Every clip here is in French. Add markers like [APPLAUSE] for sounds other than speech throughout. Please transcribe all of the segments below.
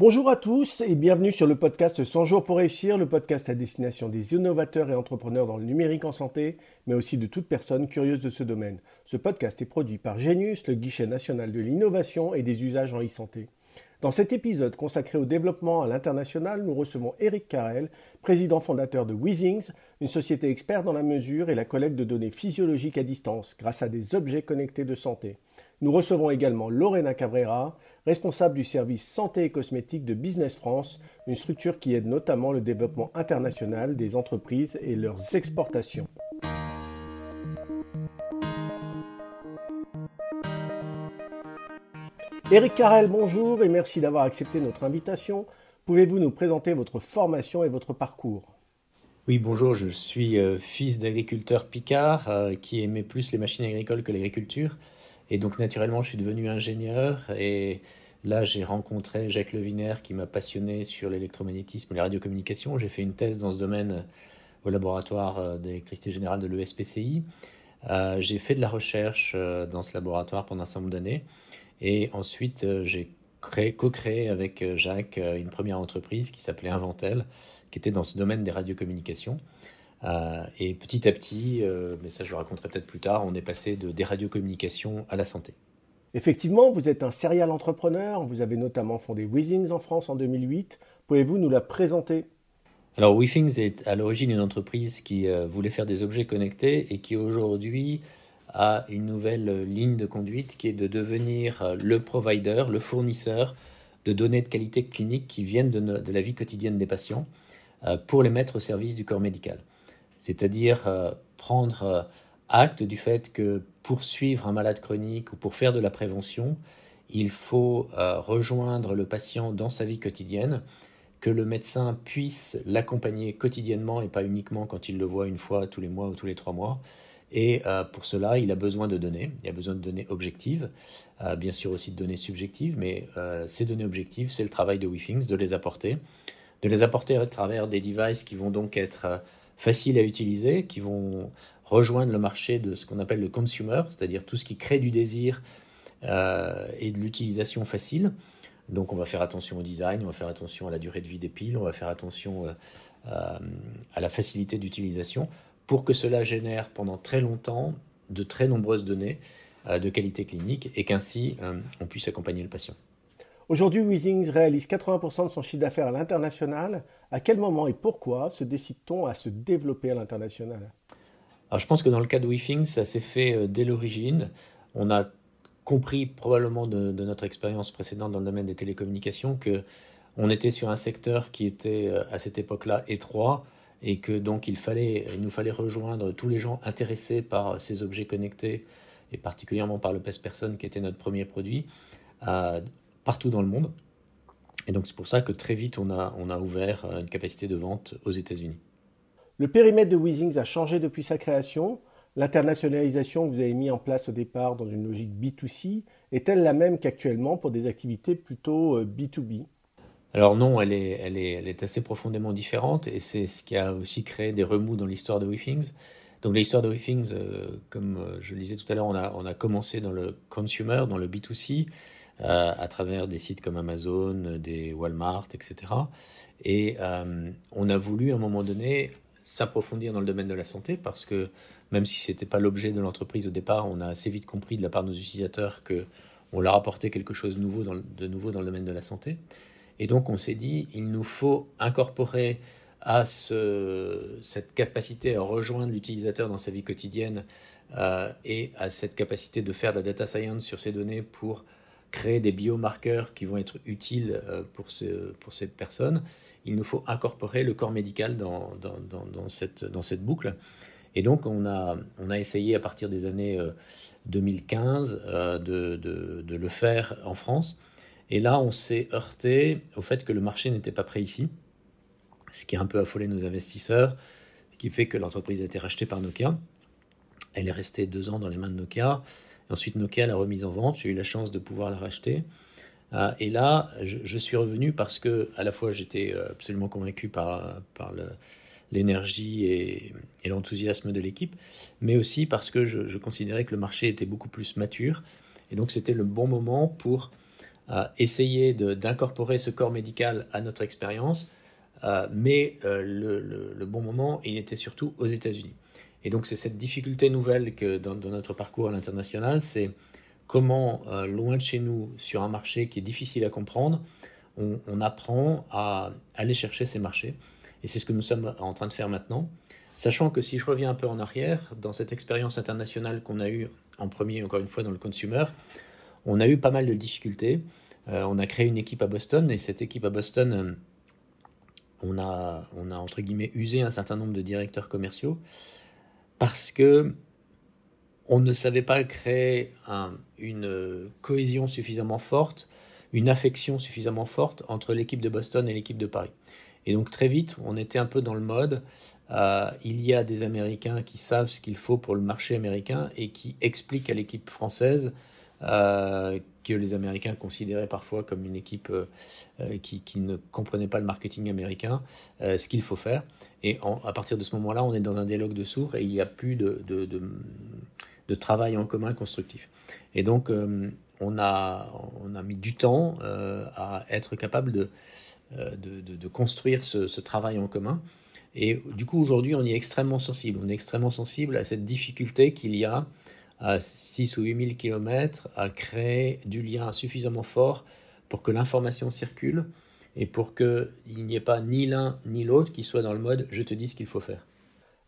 Bonjour à tous et bienvenue sur le podcast 100 jours pour réussir, le podcast à destination des innovateurs et entrepreneurs dans le numérique en santé, mais aussi de toute personne curieuse de ce domaine. Ce podcast est produit par Genius, le guichet national de l'innovation et des usages en e-santé. Dans cet épisode consacré au développement à l'international, nous recevons Eric Carrel, président fondateur de Weezings, une société experte dans la mesure et la collecte de données physiologiques à distance grâce à des objets connectés de santé. Nous recevons également Lorena Cabrera, responsable du service santé et cosmétique de Business France, une structure qui aide notamment le développement international des entreprises et leurs exportations. Eric Carrel, bonjour et merci d'avoir accepté notre invitation. Pouvez-vous nous présenter votre formation et votre parcours? Oui, bonjour, je suis euh, fils d'agriculteur picard euh, qui aimait plus les machines agricoles que l'agriculture. Et donc naturellement, je suis devenu ingénieur et là, j'ai rencontré Jacques Leviner qui m'a passionné sur l'électromagnétisme et les radiocommunications. J'ai fait une thèse dans ce domaine au laboratoire euh, d'électricité générale de l'ESPCI. Euh, j'ai fait de la recherche euh, dans ce laboratoire pendant un certain nombre d'années et ensuite j'ai co-créé avec Jacques une première entreprise qui s'appelait Inventel, qui était dans ce domaine des radiocommunications. Euh, et petit à petit, euh, mais ça je le raconterai peut-être plus tard, on est passé de, des radiocommunications à la santé. Effectivement, vous êtes un serial entrepreneur, vous avez notamment fondé Weezings en France en 2008. Pouvez-vous nous la présenter? Alors WeThings est à l'origine une entreprise qui euh, voulait faire des objets connectés et qui aujourd'hui a une nouvelle ligne de conduite qui est de devenir le provider, le fournisseur de données de qualité clinique qui viennent de, la vie quotidienne des patients pour les mettre au service du corps médical c'est-à-dire euh, prendre euh, acte du fait que pour suivre un malade chronique ou pour faire de la prévention, il faut euh, rejoindre le patient dans sa vie quotidienne, que le médecin puisse l'accompagner quotidiennement et pas uniquement quand il le voit une fois tous les mois ou tous les trois mois. Et pour cela, il a besoin de données. Il a besoin de données objectives, bien sûr aussi de données subjectives, mais ces données objectives, c'est le travail de WeThings de les apporter, de les apporter à travers des devices qui vont donc être faciles à utiliser, qui vont rejoindre le marché de ce qu'on appelle le consumer, c'est-à-dire tout ce qui crée du désir euh, et de l'utilisation facile. Donc on va faire attention au design, on va faire attention à la durée de vie des piles, on va faire attention euh, euh, à la facilité d'utilisation pour que cela génère pendant très longtemps de très nombreuses données de qualité clinique et qu'ainsi on puisse accompagner le patient. Aujourd'hui, Weezings réalise 80% de son chiffre d'affaires à l'international. À quel moment et pourquoi se décide-t-on à se développer à l'international? Alors, je pense que dans le cas de WeThings, ça s'est fait euh, dès l'origine. On a compris probablement de, notre expérience précédente dans le domaine des télécommunications que on était sur un secteur qui était euh, à cette époque-là étroit et que donc il fallait, il nous fallait rejoindre tous les gens intéressés par ces objets connectés et particulièrement par le PES Person qui était notre premier produit. Partout dans le monde. Et donc c'est pour ça que très vite on a, on a ouvert euh, une capacité de vente aux États-Unis. Le périmètre de Weezings a changé depuis sa création. L'internationalisation que vous avez mis en place au départ dans une logique B2C est-elle la même qu'actuellement pour des activités plutôt B2B euh, alors non, elle est, assez profondément différente et c'est ce qui a aussi créé des remous dans l'histoire de WeThings. Donc l'histoire de WeThings, euh, comme je le disais tout à l'heure, on a, commencé dans le consumer, dans le B2C. Euh, à travers des sites comme Amazon, des Walmart, etc. Et euh, on a voulu à un moment donné s'approfondir dans le domaine de la santé parce que même si ce n'était pas l'objet de l'entreprise au départ, on a assez vite compris de la part de nos utilisateurs que on leur apportait quelque chose de nouveau dans le domaine de la santé. Et donc on s'est dit, il nous faut incorporer à ce, cette capacité à rejoindre l'utilisateur dans sa vie quotidienne euh, et à cette capacité de faire de la data science sur ces données pour créer des biomarqueurs qui vont être utiles euh, pour, ce, pour cette personne, il nous faut incorporer le corps médical dans, cette, boucle. Et donc, on a, essayé à partir des années 2015 euh, de, le faire en France. Et là, on s'est heurté au fait que le marché n'était pas prêt ici, ce qui a un peu affolé nos investisseurs, ce qui fait que l'entreprise a été rachetée par Nokia. Elle est restée deux ans dans les mains de Nokia. Ensuite, Nokia l'a remise en vente. J'ai eu la chance de pouvoir la racheter. et là, je, suis revenu parce que, à la fois, j'étais absolument convaincu par, l'énergie et, l'enthousiasme de l'équipe, mais aussi parce que je, considérais que le marché était beaucoup plus mature. Et donc, c'était le bon moment pour essayer d'incorporer ce corps médical à notre expérience. Euh, mais euh, le, bon moment, il était surtout aux États-Unis. Et donc c'est cette difficulté nouvelle que dans, notre parcours à l'international, c'est comment, euh, loin de chez nous, sur un marché qui est difficile à comprendre, on, on apprend à aller chercher ces marchés. Et c'est ce que nous sommes en train de faire maintenant. Sachant que si je reviens un peu en arrière, dans cette expérience internationale qu'on a eue en premier, encore une fois, dans le consumer, on a eu pas mal de difficultés. Euh, on a créé une équipe à Boston et cette équipe à Boston, euh, on, a, on entre guillemets usé un certain nombre de directeurs commerciaux parce que on ne savait pas créer une cohésion suffisamment forte, une affection suffisamment forte entre l'équipe de Boston et l'équipe de Paris. Et donc très vite, on était un peu dans le mode, euh, il y a des Américains qui savent ce qu'il faut pour le marché américain et qui expliquent à l'équipe française euh, que les Américains considéraient parfois comme une équipe euh, euh, qui, ne comprenait pas le marketing américain, ce qu'il faut faire. Et à partir de ce moment-là, on est dans un dialogue de sourds et il n'y a plus de, travail en commun constructif. Et donc, on, a, mis du temps à être capable de, de, construire ce, ce, travail en commun. Et du coup, aujourd'hui, on y est extrêmement sensible. On est extrêmement sensible à cette difficulté qu'il y a à 6 ou 8 000 km à créer du lien suffisamment fort pour que l'information circule et pour qu'il n'y ait pas ni l'un ni l'autre qui soit dans le mode je te dis ce qu'il faut faire.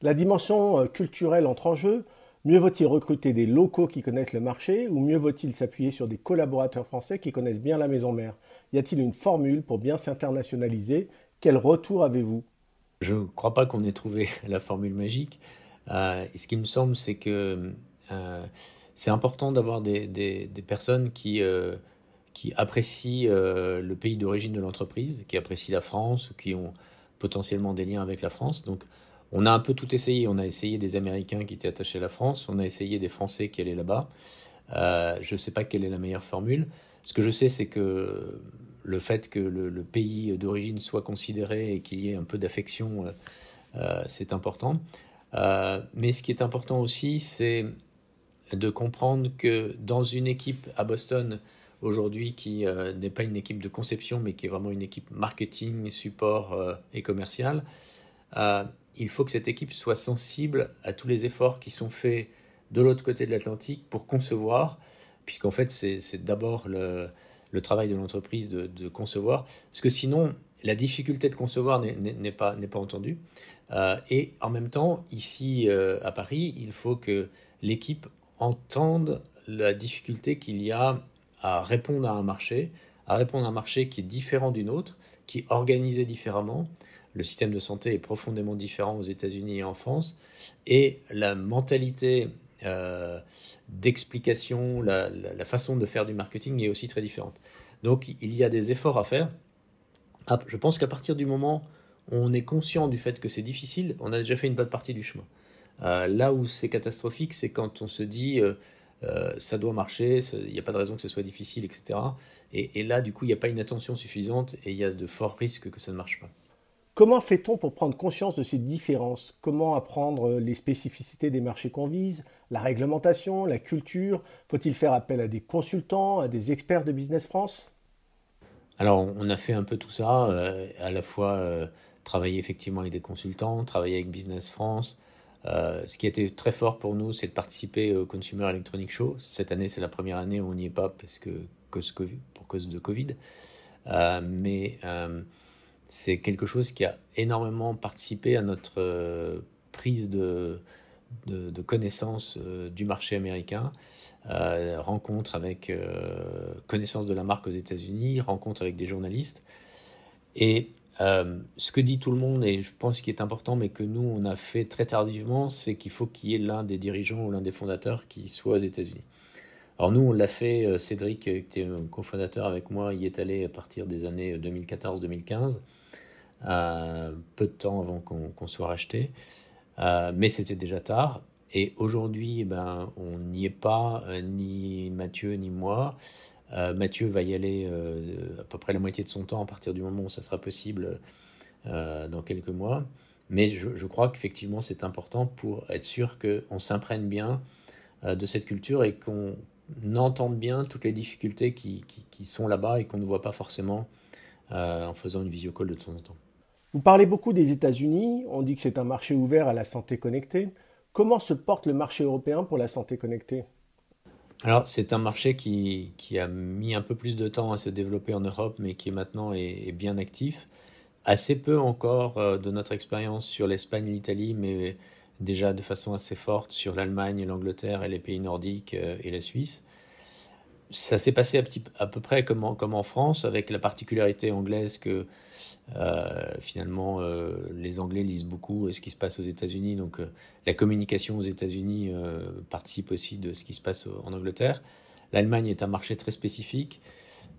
La dimension euh, culturelle entre en jeu. Mieux vaut-il recruter des locaux qui connaissent le marché ou mieux vaut-il s'appuyer sur des collaborateurs français qui connaissent bien la maison mère? Y a-t-il une formule pour bien s'internationaliser? Quel retour avez-vous? Je ne crois pas qu'on ait trouvé [LAUGHS] la formule magique. Euh, ce qui me semble, c'est que euh, c'est important d'avoir des, personnes qui, euh, apprécient euh, le pays d'origine de l'entreprise, qui apprécient la France ou qui ont potentiellement des liens avec la France. Donc, on a un peu tout essayé. On a essayé des Américains qui étaient attachés à la France, on a essayé des Français qui allaient là-bas. je ne sais pas quelle est la meilleure formule. Ce que je sais, c'est que le fait que le pays d'origine soit considéré et qu'il y ait un peu d'affection, c'est important. mais ce qui est important aussi, c'est de comprendre que dans une équipe à Boston aujourd'hui qui euh, n'est pas une équipe de conception mais qui est vraiment une équipe marketing, support euh, et commercial, euh, il faut que cette équipe soit sensible à tous les efforts qui sont faits de l'autre côté de l'Atlantique pour concevoir, puisqu'en fait c'est d'abord le, travail de l'entreprise de, concevoir, parce que sinon la difficulté de concevoir n'est pas, pas entendue. et en même temps, ici à Paris, il faut que l'équipe entendent la difficulté qu'il y a à répondre à un marché, à répondre à un marché qui est différent d'une autre, qui est organisé différemment. Le système de santé est profondément différent aux États-Unis et en France, et la mentalité euh, d'explication, la, façon de faire du marketing est aussi très différente. Donc il y a des efforts à faire. Ah, je pense qu'à partir du moment où on est conscient du fait que c'est difficile, on a déjà fait une bonne partie du chemin. Euh, là où c'est catastrophique, c'est quand on se dit euh, euh, ça doit marcher, il n'y a pas de raison que ce soit difficile, etc. Et, là, du coup, il n'y a pas une attention suffisante et il y a de forts risques que ça ne marche pas. Comment fait-on pour prendre conscience de ces différences? Comment apprendre les spécificités des marchés qu'on vise, la réglementation, la culture? Faut-il faire appel à des consultants, à des experts de Business France? Alors, on a fait un peu tout ça, à la fois travailler effectivement avec des consultants, travailler avec Business France, euh, ce qui été très fort pour nous, c'est de participer au Consumer Electronic Show. Cette année, c'est la première année où on n'y est pas parce que, pour cause de Covid. Euh, mais euh, c'est quelque chose qui a énormément participé à notre prise de, de, de connaissance du marché américain. rencontre avec connaissance de la marque aux États-Unis, rencontre avec des journalistes. Et euh, ce que dit tout le monde, et je pense qu'il est important, mais que nous, on a fait très tardivement, c'est qu'il faut qu'il y ait l'un des dirigeants ou l'un des fondateurs qui soit aux États-Unis. Alors nous, on l'a fait, euh, Cédric, qui était cofondateur avec moi, y est allé à partir des années 2014-2015, euh, peu de temps avant qu'on soit racheté, mais c'était déjà tard. et aujourd'hui, ben, on n'y est pas, ni Mathieu ni moi. Mathieu va y aller à peu près la moitié de son temps à partir du moment où ça sera possible dans quelques mois. Mais je, crois qu'effectivement, c'est important pour être sûr qu'on s'imprègne bien de cette culture et qu'on entende bien toutes les difficultés qui, qui sont là-bas et qu'on ne voit pas forcément en faisant une visio call de temps en temps. Vous parlez beaucoup des États-Unis, on dit que c'est un marché ouvert à la santé connectée. Comment se porte le marché européen pour la santé connectée? Alors, c'est un marché qui, a mis un peu plus de temps à se développer en Europe, mais qui maintenant est, bien actif. Assez peu encore euh, de notre expérience sur l'Espagne, l'Italie, mais déjà de façon assez forte sur l'Allemagne, l'Angleterre et les pays nordiques euh, et la Suisse ça s'est passé à, peu près comme en, comme en, France, avec la particularité anglaise que euh, finalement euh, les Anglais lisent beaucoup euh, ce qui se passe aux États-Unis, donc la communication aux États-Unis participe aussi de ce qui se passe en Angleterre. L'Allemagne est un marché très spécifique,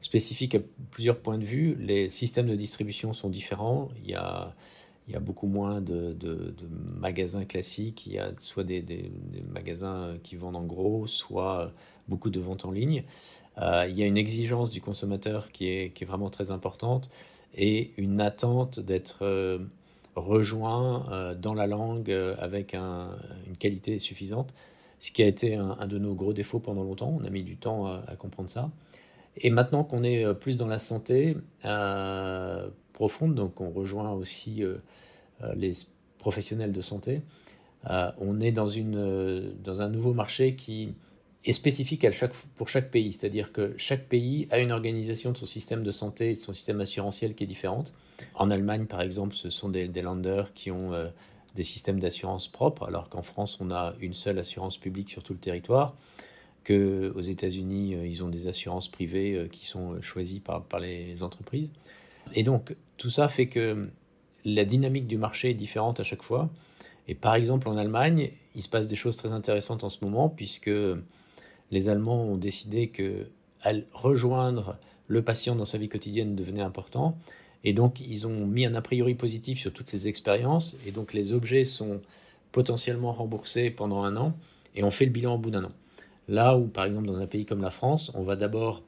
spécifique à plusieurs points de vue. Les systèmes de distribution sont différents. Il y a, il y a beaucoup moins de, magasins classiques. Il y a soit des, magasins qui vendent en gros, soit beaucoup de ventes en ligne. Euh, il y a une exigence du consommateur qui est, qui est vraiment très importante et une attente d'être euh, rejoint euh, dans la langue avec une qualité suffisante, ce qui a été un, de nos gros défauts pendant longtemps. On a mis du temps à, comprendre ça. Et maintenant qu'on est plus dans la santé donc on rejoint aussi les professionnels de santé, on est dans, un nouveau marché qui est spécifique pour chaque pays, c'est-à-dire que chaque pays a une organisation de son système de santé et de son système assurantiel qui est différente. En Allemagne, par exemple, ce sont des, des qui ont euh, des systèmes d'assurance propres, alors qu'en France, on a une seule assurance publique sur tout le territoire, que aux États-Unis, euh, ils ont des assurances privées euh, qui sont choisies par les entreprises. Et donc, tout ça fait que la dynamique du marché est différente à chaque fois. Et par exemple, en Allemagne, il se passe des choses très intéressantes en ce moment, puisque les Allemands ont décidé que rejoindre le patient dans sa vie quotidienne devenait important. Et donc, ils ont mis un a priori positif sur toutes ces expériences. Et donc, les objets sont potentiellement remboursés pendant un an. Et on fait le bilan au bout d'un an. Là où, par exemple, dans un pays comme la France, on va d'abord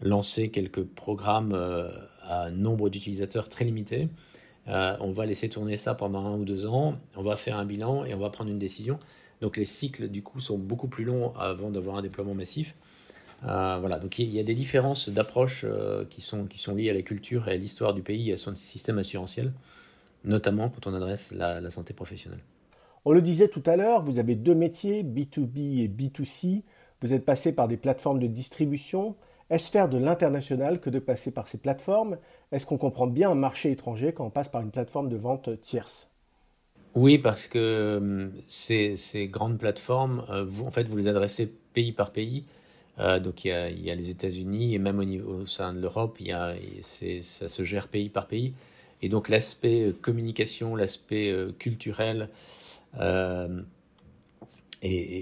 lancer quelques programmes euh, à nombre d'utilisateurs très limité. Euh, on va laisser tourner ça pendant un ou deux ans. On va faire un bilan et on va prendre une décision. Donc les cycles du coup sont beaucoup plus longs avant d'avoir un déploiement massif. Euh, voilà, donc il y a des différences d'approche euh, qui, sont, qui sont liées à la culture et à l'histoire du pays et à son système assurantiel, notamment quand on adresse la, santé professionnelle. On le disait tout à l'heure, vous avez deux métiers, B2B et B2C. Vous êtes passé par des plateformes de distribution. Est-ce faire de l'international que de passer par ces plateformes? Est-ce qu'on comprend bien un marché étranger quand on passe par une plateforme de vente tierce? Oui, parce que euh, ces, grandes plateformes, euh, vous, en fait, vous les adressez pays par pays. Euh, donc il y, a, les États-Unis et même au, sein de l'Europe, ça se gère pays par pays. Et donc l'aspect communication, l'aspect culturel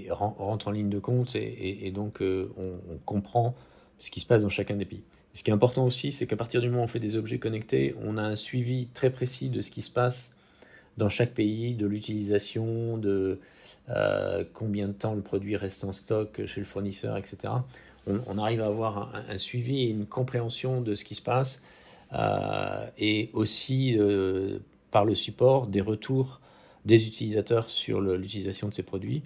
rentre en ligne de compte et, donc on, on, comprend ce qui se passe dans chacun des pays. Ce qui est important aussi, c'est qu'à partir du moment où on fait des objets connectés, on a un suivi très précis de ce qui se passe dans chaque pays, de l'utilisation, de euh, combien de temps le produit reste en stock chez le fournisseur, etc. On, arrive à avoir un, suivi et une compréhension de ce qui se passe euh, et aussi euh, par le support des retours des utilisateurs sur l'utilisation de ces produits.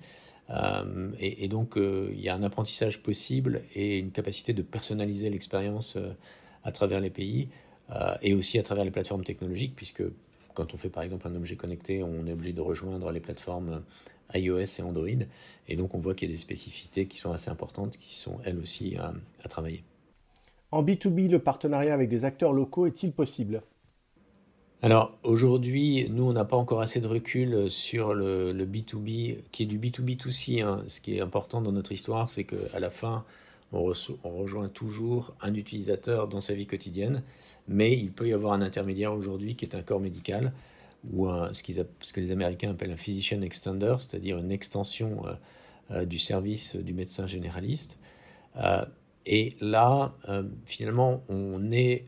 Et, et, donc, il y a un apprentissage possible et une capacité de personnaliser l'expérience à travers les pays et aussi à travers les plateformes technologiques, puisque quand on fait par exemple un objet connecté, on est obligé de rejoindre les plateformes iOS et Android. Et donc on voit qu'il y a des spécificités qui sont assez importantes, qui sont elles aussi à, travailler. En B2B, le partenariat avec des acteurs locaux est-il possible? Alors aujourd'hui, nous, on n'a pas encore assez de recul sur le, B2B, qui est du B2B2C. Hein. Ce qui est important dans notre histoire, c'est qu'à la fin, on, rejoint toujours un utilisateur dans sa vie quotidienne, mais il peut y avoir un intermédiaire aujourd'hui qui est un corps médical ou ce, que les Américains appellent un physician extender, c'est-à-dire une extension euh, euh, du service du médecin généraliste. Euh, et là, finalement, on est,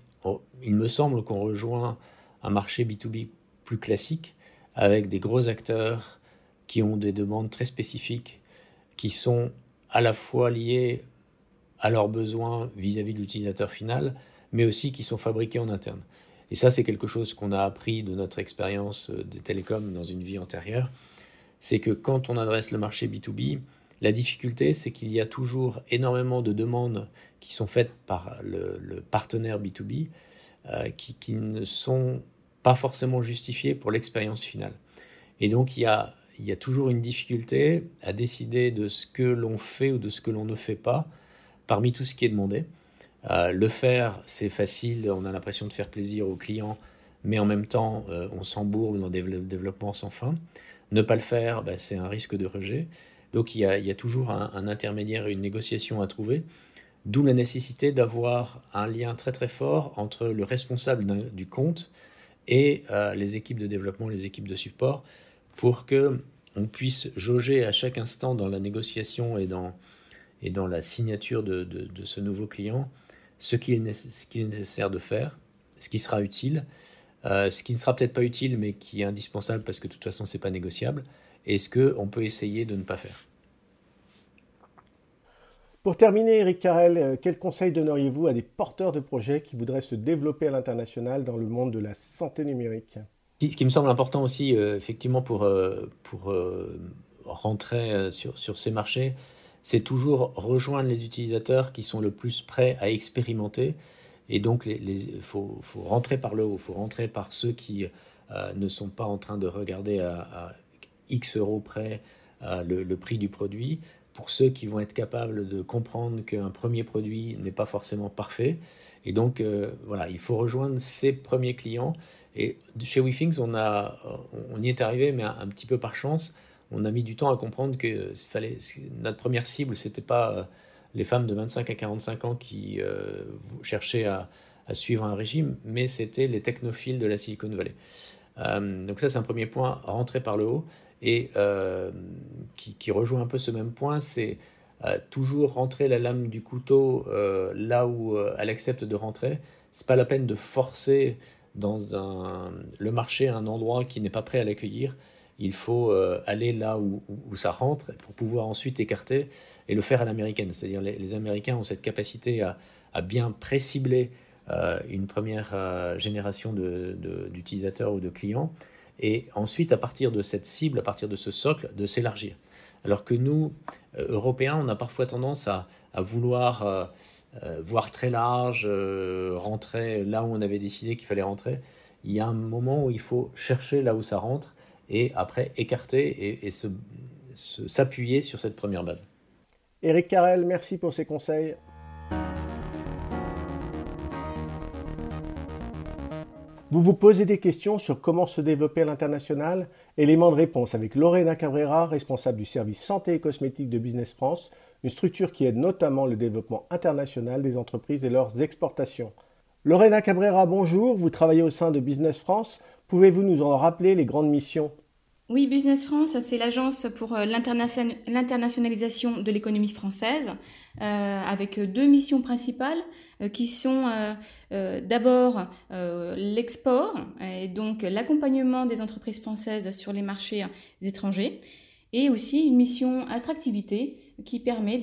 il me semble qu'on rejoint un marché B2B plus classique avec des gros acteurs qui ont des demandes très spécifiques, qui sont à la fois liées à leurs besoins vis-à-vis de l'utilisateur final, mais aussi qui sont fabriqués en interne. Et ça, c'est quelque chose qu'on a appris de notre expérience des télécoms dans une vie antérieure. C'est que quand on adresse le marché B2B, la difficulté, c'est qu'il y a toujours énormément de demandes qui sont faites par le, partenaire B2B euh, qui, qui, ne sont pas forcément justifiées pour l'expérience finale. Et donc, il y a, il y a toujours une difficulté à décider de ce que l'on fait ou de ce que l'on ne fait pas parmi tout ce qui est demandé. Euh, le faire, c'est facile, on a l'impression de faire plaisir aux clients, mais en même temps, euh, on s'embourbe dans des développements sans fin. Ne pas le faire, bah, c'est un risque de rejet. Donc il y a, toujours un, intermédiaire et une négociation à trouver, d'où la nécessité d'avoir un lien très très fort entre le responsable du compte et euh, les équipes de développement, les équipes de support, pour que on puisse jauger à chaque instant dans la négociation et dans, et dans la signature de, ce nouveau client ce qu'il est, est, nécessaire de faire, ce qui sera utile, euh, ce qui ne sera peut-être pas utile mais qui est indispensable parce que de toute façon c'est pas négociable, et ce qu'on peut essayer de ne pas faire. Pour terminer, Eric Carrel, euh, quel conseil donneriez-vous à des porteurs de projets qui voudraient se développer à l'international dans le monde de la santé numérique? Ce qui me semble important aussi, euh, effectivement, pour, euh, pour rentrer sur, sur, ces marchés, c'est toujours rejoindre les utilisateurs qui sont le plus prêts à expérimenter. Et donc, il faut, faut, rentrer par le haut, il faut rentrer par ceux qui ne sont pas en train de regarder à X euros près le, prix du produit, pour ceux qui vont être capables de comprendre qu'un premier produit n'est pas forcément parfait. Et donc, euh, voilà, il faut rejoindre ces premiers clients. Et chez WeThings, on, a, on y est arrivé, mais un, petit peu par chance. On a mis du temps à comprendre que fallait, notre première cible, c'était pas euh, les femmes de 25 à 45 ans qui cherchaient à, à, suivre un régime, mais c'était les technophiles de la Silicon Valley. donc ça, c'est un premier point, rentrer par le haut et euh, qui, rejoint un peu ce même point, c'est euh, toujours rentrer la lame du couteau euh, là où elle accepte de rentrer. C'est pas la peine de forcer dans le marché à un endroit qui n'est pas prêt à l'accueillir. Il faut aller là où, ça rentre pour pouvoir ensuite écarter et le faire à l'américaine. C'est-à-dire les, les, Américains ont cette capacité à, bien précibler une première génération d'utilisateurs ou de clients et ensuite, à partir de cette cible, à partir de ce socle, de s'élargir. Alors que nous, euh, Européens, on a parfois tendance à, vouloir euh, euh, voir très large, rentrer là où on avait décidé qu'il fallait rentrer. Il y a un moment où il faut chercher là où ça rentre et après écarter et, s'appuyer sur cette première base. Eric Carrel, merci pour ces conseils. Vous vous posez des questions sur comment se développer à l'international Élément de réponse avec Lorena Cabrera, responsable du service santé et cosmétique de Business France, une structure qui aide notamment le développement international des entreprises et leurs exportations. Lorena Cabrera, bonjour, vous travaillez au sein de Business France. Pouvez-vous nous en rappeler les grandes missions? Oui, Business France, c'est l'agence pour euh, l'internationalisation de l'économie française, euh, avec deux missions principales euh, qui sont d'abord l'export, et donc l'accompagnement des entreprises françaises sur les marchés étrangers, et aussi une mission attractivité qui permet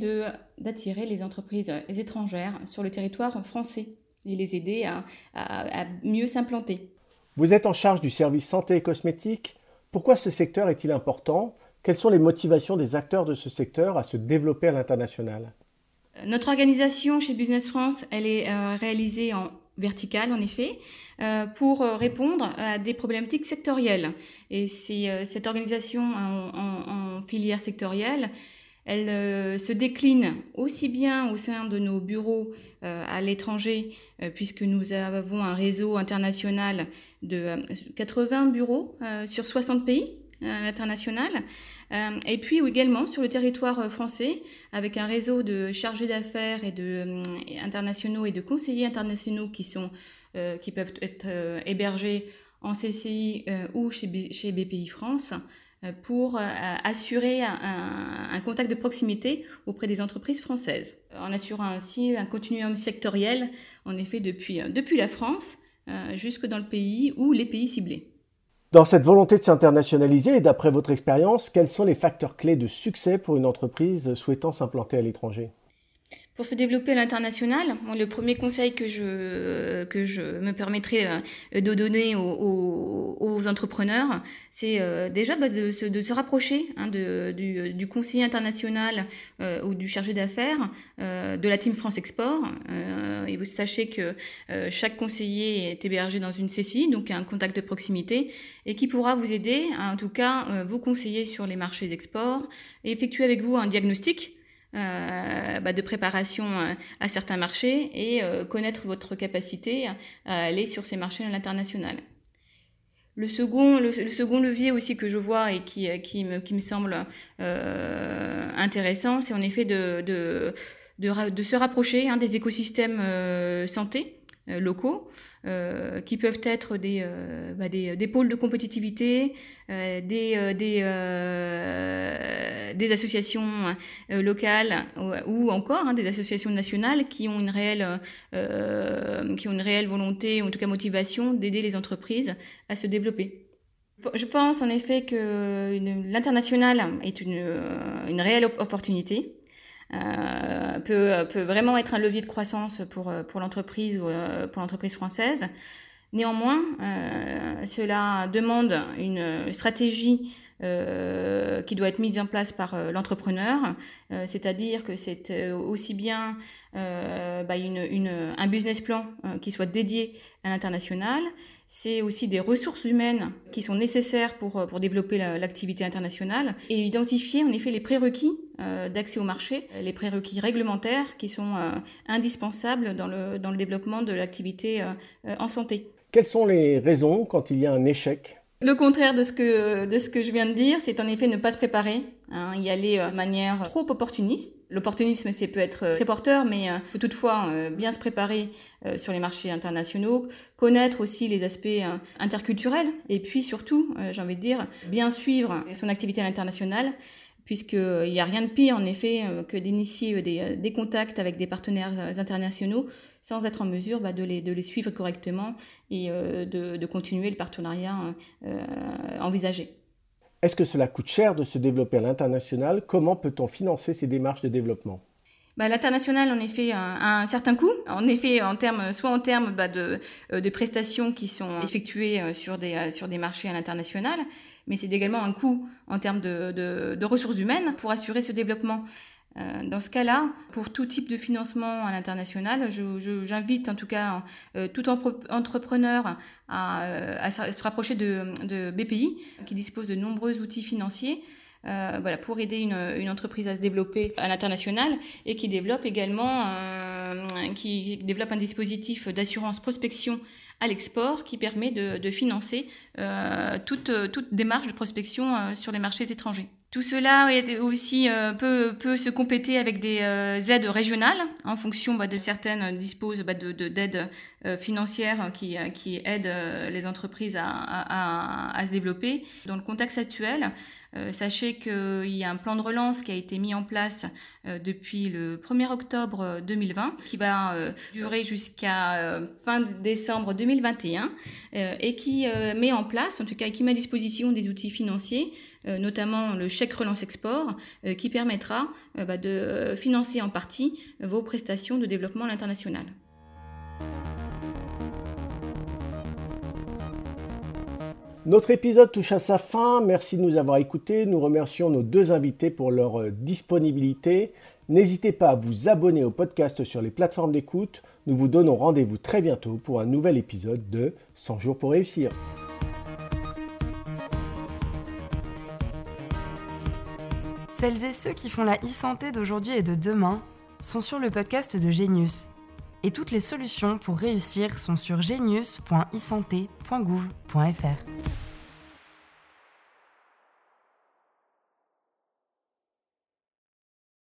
d'attirer les entreprises étrangères sur le territoire français et les aider à mieux s'implanter. Vous êtes en charge du service santé et cosmétique pourquoi ce secteur est-il important? Quelles sont les motivations des acteurs de ce secteur à se développer à l'international? Notre organisation chez Business France, elle est euh, réalisée en verticale en effet, euh, pour répondre à des problématiques sectorielles. Et c'est cette organisation en, en, filière sectorielle, elle se décline aussi bien au sein de nos bureaux à l'étranger, puisque nous avons un réseau international de 80 euh, bureaux euh, sur 60 pays à l'international, euh, et puis également sur le territoire français avec un réseau de chargés d'affaires et de internationaux et de conseillers internationaux qui sont qui peuvent être hébergés en CCI ou chez, chez BPI France pour assurer un, contact de proximité auprès des entreprises françaises, en assurant ainsi un continuum sectoriel, en effet, depuis, depuis la France euh, jusque dans le pays ou les pays ciblés. Dans cette volonté de s'internationaliser et d'après votre expérience, quels sont les facteurs clés de succès pour une entreprise souhaitant s'implanter à l'étranger? Pour se développer à l'international, le premier conseil que je, que je me permettrai euh, de donner aux, entrepreneurs, c'est euh, déjà bah, de, se, rapprocher hein, du, conseiller international euh, ou du chargé d'affaires de la Team France Export. et vous sachez que chaque conseiller est hébergé dans une CCI, donc un contact de proximité, et qui pourra vous aider, en tout cas vous conseiller sur les marchés d'export et effectuer avec vous un diagnostic bah, de préparation euh, à certains marchés et euh, connaître votre capacité à aller sur ces marchés à l'international. Le second, le, second levier aussi que je vois et qui, qui, me, qui me semble intéressant, c'est en effet de, de, de, se rapprocher hein, des écosystèmes santé locaux. Euh, qui peuvent être des, euh, bah des, des, pôles de compétitivité, euh, des, des, des associations locales ou, encore hein, des associations nationales qui ont une réelle, qui ont une réelle volonté, en tout cas motivation, d'aider les entreprises à se développer. Je pense en effet que l'international est une, une réelle opportunité euh, peut, peut vraiment être un levier de croissance pour, pour l'entreprise ou euh, pour l'entreprise française. Néanmoins, euh, cela demande une stratégie euh, qui doit être mise en place par euh, l'entrepreneur, euh, c'est-à-dire que c'est aussi bien bah, une, une, un business plan qui soit dédié à l'international, c'est aussi des ressources humaines qui sont nécessaires pour, pour développer l'activité internationale et identifier en effet les prérequis d'accès au marché, les prérequis réglementaires qui sont indispensables dans le, dans le développement de l'activité en santé. Quelles sont les raisons quand il y a un échec? Le contraire de ce que de ce que je viens de dire, c'est en effet ne pas se préparer, hein, y aller euh, de manière trop opportuniste. L'opportunisme, c'est peut être euh, très porteur, mais euh, faut toutefois bien se préparer sur les marchés internationaux, connaître aussi les aspects interculturels, et puis surtout, j'ai envie de dire, bien suivre son activité à l'international puisqu'il n'y a rien de pire en effet euh, que d'initier euh, des, euh, contacts avec des partenaires internationaux sans être en mesure bah, de, les, suivre correctement et de, de, continuer le partenariat euh, envisagé. Est-ce que cela coûte cher de se développer à l'international? Comment peut-on financer ces démarches de développement? Bah, L'international, en effet, a un certain coût. En effet, soit en termes bah, de, de, prestations qui sont effectuées sur des, sur des marchés à l'international, mais c'est également un coût en termes de ressources humaines pour assurer ce développement. Euh, dans ce cas-là, pour tout type de financement à l'international, j'invite en tout cas euh, tout entrepreneur à, euh, se rapprocher de, de, BPI, qui dispose de nombreux outils financiers. Voilà, pour aider une, entreprise à se développer à l'international et qui développe également qui développe un dispositif d'assurance prospection à l'export qui permet de, financer euh, toute, toute, démarche de prospection sur les marchés étrangers. Tout cela aussi euh, peut, se compléter avec des aides régionales en fonction bah, de certaines disposent bah, de d'aides financières qui, qui aident les entreprises à, à, se développer. Dans le contexte actuel, sachez qu'il y a un plan de relance qui a été mis en place depuis le 1er octobre 2020 qui va durer jusqu'à fin décembre 2020 2021 euh, et qui euh, met en place, en tout cas qui met à disposition des outils financiers, euh, notamment le chèque relance export, qui permettra bah, de financer en partie vos prestations de développement à l'international. Notre épisode touche à sa fin. Merci de nous avoir écoutés. Nous remercions nos deux invités pour leur disponibilité. N'hésitez pas à vous abonner au podcast sur les plateformes d'écoute. Nous vous donnons rendez-vous très bientôt pour un nouvel épisode de 100 jours pour réussir. Celles et ceux qui font la e-santé d'aujourd'hui et de demain sont sur le podcast de Genius. Et toutes les solutions pour réussir sont sur genius.isanté.gouv.fr.